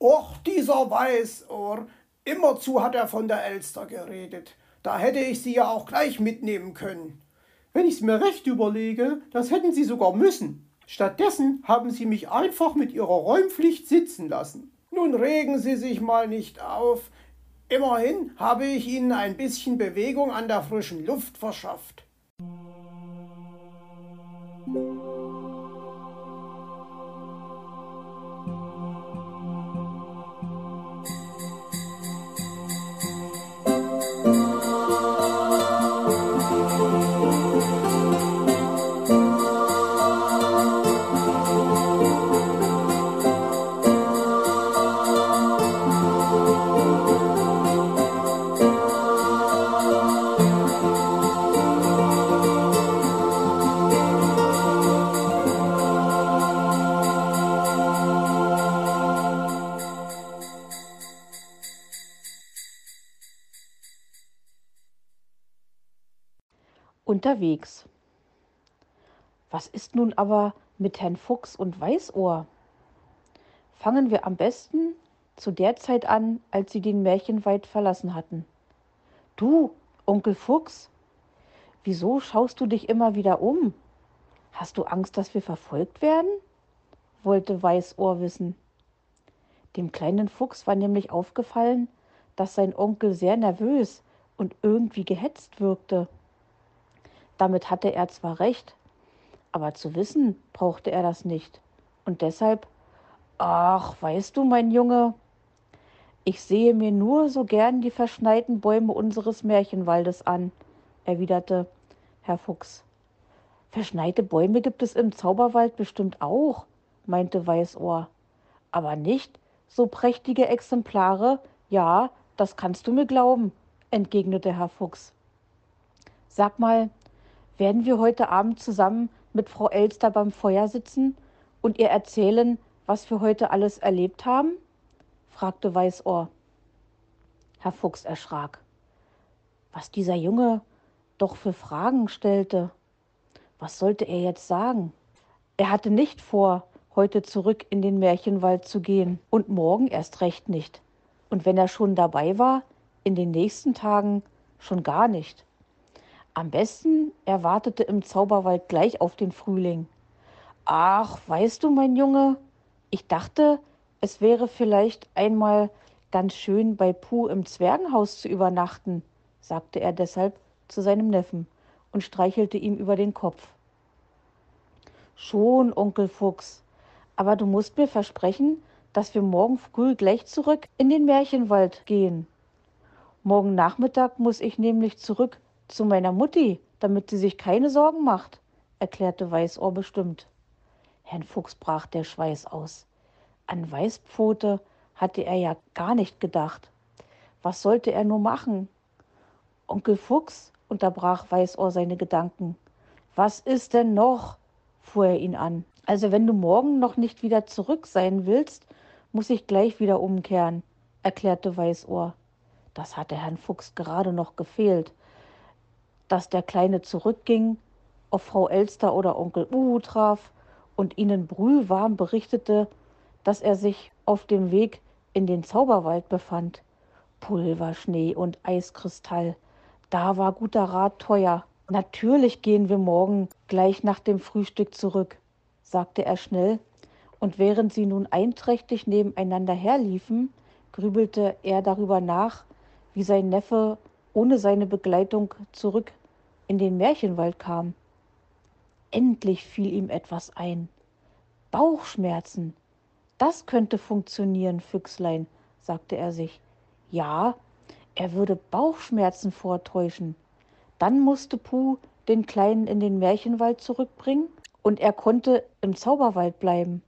Och, dieser Weißohr. Immerzu hat er von der Elster geredet. Da hätte ich sie ja auch gleich mitnehmen können. Wenn ich's mir recht überlege, das hätten sie sogar müssen. Stattdessen haben sie mich einfach mit ihrer Räumpflicht sitzen lassen. Nun regen Sie sich mal nicht auf. Immerhin habe ich Ihnen ein bisschen Bewegung an der frischen Luft verschafft. Unterwegs. Was ist nun aber mit Herrn Fuchs und Weißohr? Fangen wir am besten zu der Zeit an, als sie den Märchenwald verlassen hatten. Du, Onkel Fuchs, wieso schaust du dich immer wieder um? Hast du Angst, dass wir verfolgt werden? wollte Weißohr wissen. Dem kleinen Fuchs war nämlich aufgefallen, dass sein Onkel sehr nervös und irgendwie gehetzt wirkte. Damit hatte er zwar recht, aber zu wissen brauchte er das nicht. Und deshalb, ach, weißt du, mein Junge, ich sehe mir nur so gern die verschneiten Bäume unseres Märchenwaldes an, erwiderte Herr Fuchs. Verschneite Bäume gibt es im Zauberwald bestimmt auch, meinte Weißohr. Aber nicht so prächtige Exemplare, ja, das kannst du mir glauben, entgegnete Herr Fuchs. Sag mal, werden wir heute Abend zusammen mit Frau Elster beim Feuer sitzen und ihr erzählen, was wir heute alles erlebt haben? fragte Weißohr. Herr Fuchs erschrak. Was dieser Junge doch für Fragen stellte. Was sollte er jetzt sagen? Er hatte nicht vor, heute zurück in den Märchenwald zu gehen und morgen erst recht nicht. Und wenn er schon dabei war, in den nächsten Tagen schon gar nicht. Am besten er wartete im Zauberwald gleich auf den Frühling. Ach, weißt du, mein Junge, ich dachte, es wäre vielleicht einmal ganz schön bei Puh im Zwergenhaus zu übernachten, sagte er deshalb zu seinem Neffen und streichelte ihm über den Kopf. Schon, Onkel Fuchs, aber du musst mir versprechen, dass wir morgen früh gleich zurück in den Märchenwald gehen. Morgen Nachmittag muss ich nämlich zurück zu meiner Mutti, damit sie sich keine Sorgen macht, erklärte Weißohr bestimmt. Herrn Fuchs brach der Schweiß aus. An Weißpfote hatte er ja gar nicht gedacht. Was sollte er nur machen? Onkel Fuchs, unterbrach Weißohr seine Gedanken. Was ist denn noch? fuhr er ihn an. Also wenn du morgen noch nicht wieder zurück sein willst, muss ich gleich wieder umkehren, erklärte Weißohr. Das hatte Herrn Fuchs gerade noch gefehlt dass der Kleine zurückging, auf Frau Elster oder Onkel Uhu traf und ihnen brühwarm berichtete, dass er sich auf dem Weg in den Zauberwald befand. Pulverschnee und Eiskristall, da war guter Rat teuer. Natürlich gehen wir morgen gleich nach dem Frühstück zurück, sagte er schnell, und während sie nun einträchtig nebeneinander herliefen, grübelte er darüber nach, wie sein Neffe ohne seine Begleitung zurück in den Märchenwald kam. Endlich fiel ihm etwas ein. Bauchschmerzen. Das könnte funktionieren, Füchslein, sagte er sich. Ja, er würde Bauchschmerzen vortäuschen. Dann musste Puh den Kleinen in den Märchenwald zurückbringen und er konnte im Zauberwald bleiben.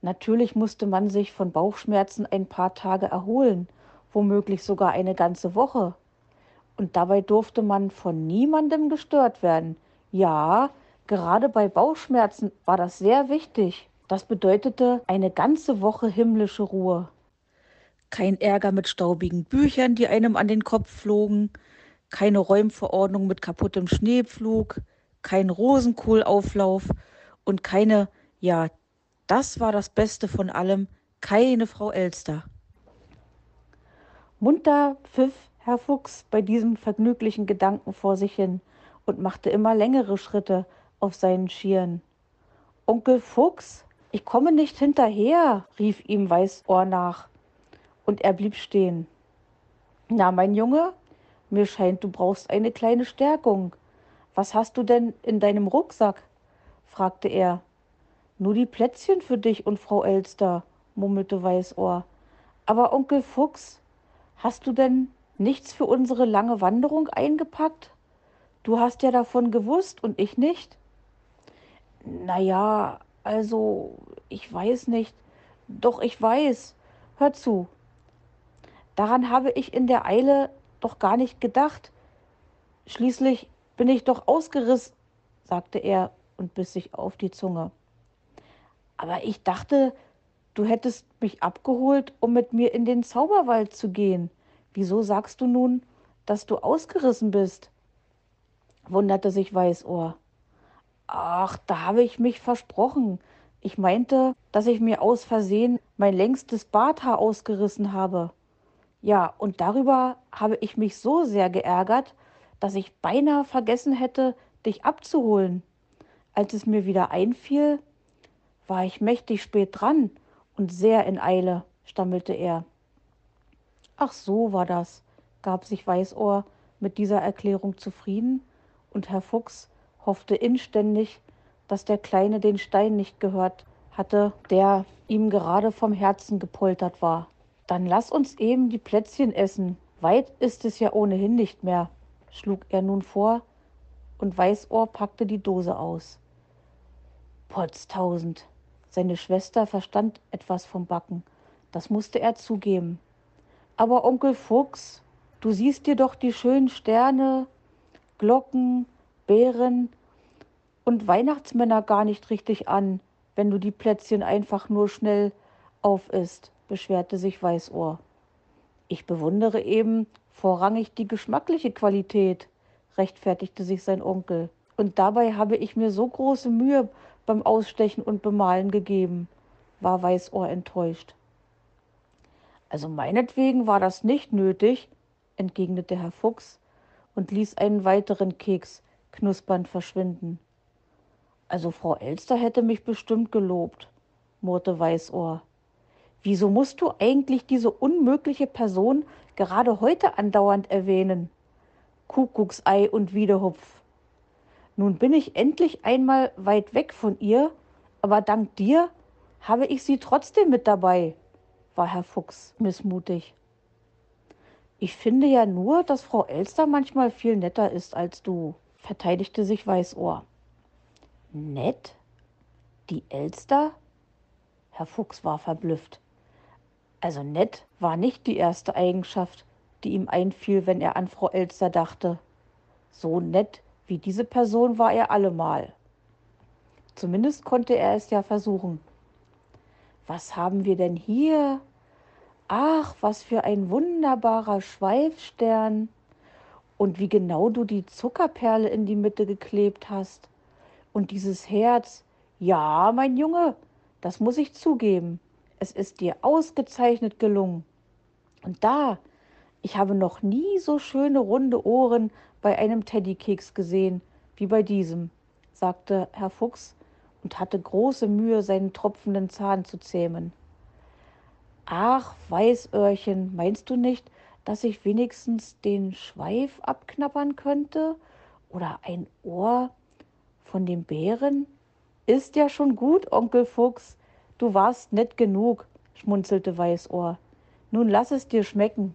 Natürlich musste man sich von Bauchschmerzen ein paar Tage erholen, womöglich sogar eine ganze Woche und dabei durfte man von niemandem gestört werden. Ja, gerade bei Bauchschmerzen war das sehr wichtig. Das bedeutete eine ganze Woche himmlische Ruhe. Kein Ärger mit staubigen Büchern, die einem an den Kopf flogen, keine Räumverordnung mit kaputtem Schneepflug, kein Rosenkohlauflauf und keine, ja, das war das Beste von allem, keine Frau Elster. Munter pfiff Herr Fuchs bei diesem vergnüglichen Gedanken vor sich hin und machte immer längere Schritte auf seinen Schieren. Onkel Fuchs, ich komme nicht hinterher, rief ihm Weißohr nach, und er blieb stehen. Na, mein Junge, mir scheint, du brauchst eine kleine Stärkung. Was hast du denn in deinem Rucksack? fragte er. Nur die Plätzchen für dich und Frau Elster, murmelte Weißohr. Aber Onkel Fuchs, hast du denn nichts für unsere lange Wanderung eingepackt? Du hast ja davon gewusst und ich nicht. Na ja, also, ich weiß nicht. Doch ich weiß. Hör zu. Daran habe ich in der Eile doch gar nicht gedacht. Schließlich bin ich doch ausgerissen, sagte er und biss sich auf die Zunge. Aber ich dachte, du hättest mich abgeholt, um mit mir in den Zauberwald zu gehen. Wieso sagst du nun, dass du ausgerissen bist? wunderte sich Weißohr. Ach, da habe ich mich versprochen. Ich meinte, dass ich mir aus Versehen mein längstes Barthaar ausgerissen habe. Ja, und darüber habe ich mich so sehr geärgert, dass ich beinahe vergessen hätte, dich abzuholen. Als es mir wieder einfiel, war ich mächtig spät dran und sehr in Eile, stammelte er. Ach so war das, gab sich Weißohr mit dieser Erklärung zufrieden, und Herr Fuchs hoffte inständig, dass der Kleine den Stein nicht gehört hatte, der ihm gerade vom Herzen gepoltert war. Dann lass uns eben die Plätzchen essen. Weit ist es ja ohnehin nicht mehr, schlug er nun vor, und Weißohr packte die Dose aus. Potztausend. Seine Schwester verstand etwas vom Backen. Das musste er zugeben. Aber Onkel Fuchs, du siehst dir doch die schönen Sterne, Glocken, Bären und Weihnachtsmänner gar nicht richtig an, wenn du die Plätzchen einfach nur schnell aufisst, beschwerte sich Weißohr. Ich bewundere eben vorrangig die geschmackliche Qualität, rechtfertigte sich sein Onkel. Und dabei habe ich mir so große Mühe beim Ausstechen und Bemalen gegeben, war Weißohr enttäuscht. Also meinetwegen war das nicht nötig, entgegnete Herr Fuchs und ließ einen weiteren Keks knuspernd verschwinden. Also Frau Elster hätte mich bestimmt gelobt, murrte Weißohr. Wieso musst du eigentlich diese unmögliche Person gerade heute andauernd erwähnen? Kuckucksei und Wiederhupf. Nun bin ich endlich einmal weit weg von ihr, aber dank dir habe ich sie trotzdem mit dabei, war Herr Fuchs missmutig. Ich finde ja nur, dass Frau Elster manchmal viel netter ist als du, verteidigte sich Weißohr. Nett? Die Elster? Herr Fuchs war verblüfft. Also nett war nicht die erste Eigenschaft, die ihm einfiel, wenn er an Frau Elster dachte. So nett wie diese Person war er allemal. Zumindest konnte er es ja versuchen. Was haben wir denn hier? Ach, was für ein wunderbarer Schweifstern. Und wie genau du die Zuckerperle in die Mitte geklebt hast. Und dieses Herz. Ja, mein Junge, das muss ich zugeben. Es ist dir ausgezeichnet gelungen. Und da, ich habe noch nie so schöne runde Ohren bei einem Teddykeks gesehen wie bei diesem, sagte Herr Fuchs und hatte große Mühe, seinen tropfenden Zahn zu zähmen. Ach, Weißöhrchen, meinst du nicht, dass ich wenigstens den Schweif abknabbern könnte? Oder ein Ohr von dem Bären? Ist ja schon gut, Onkel Fuchs. Du warst nett genug, schmunzelte Weißohr. Nun lass es dir schmecken.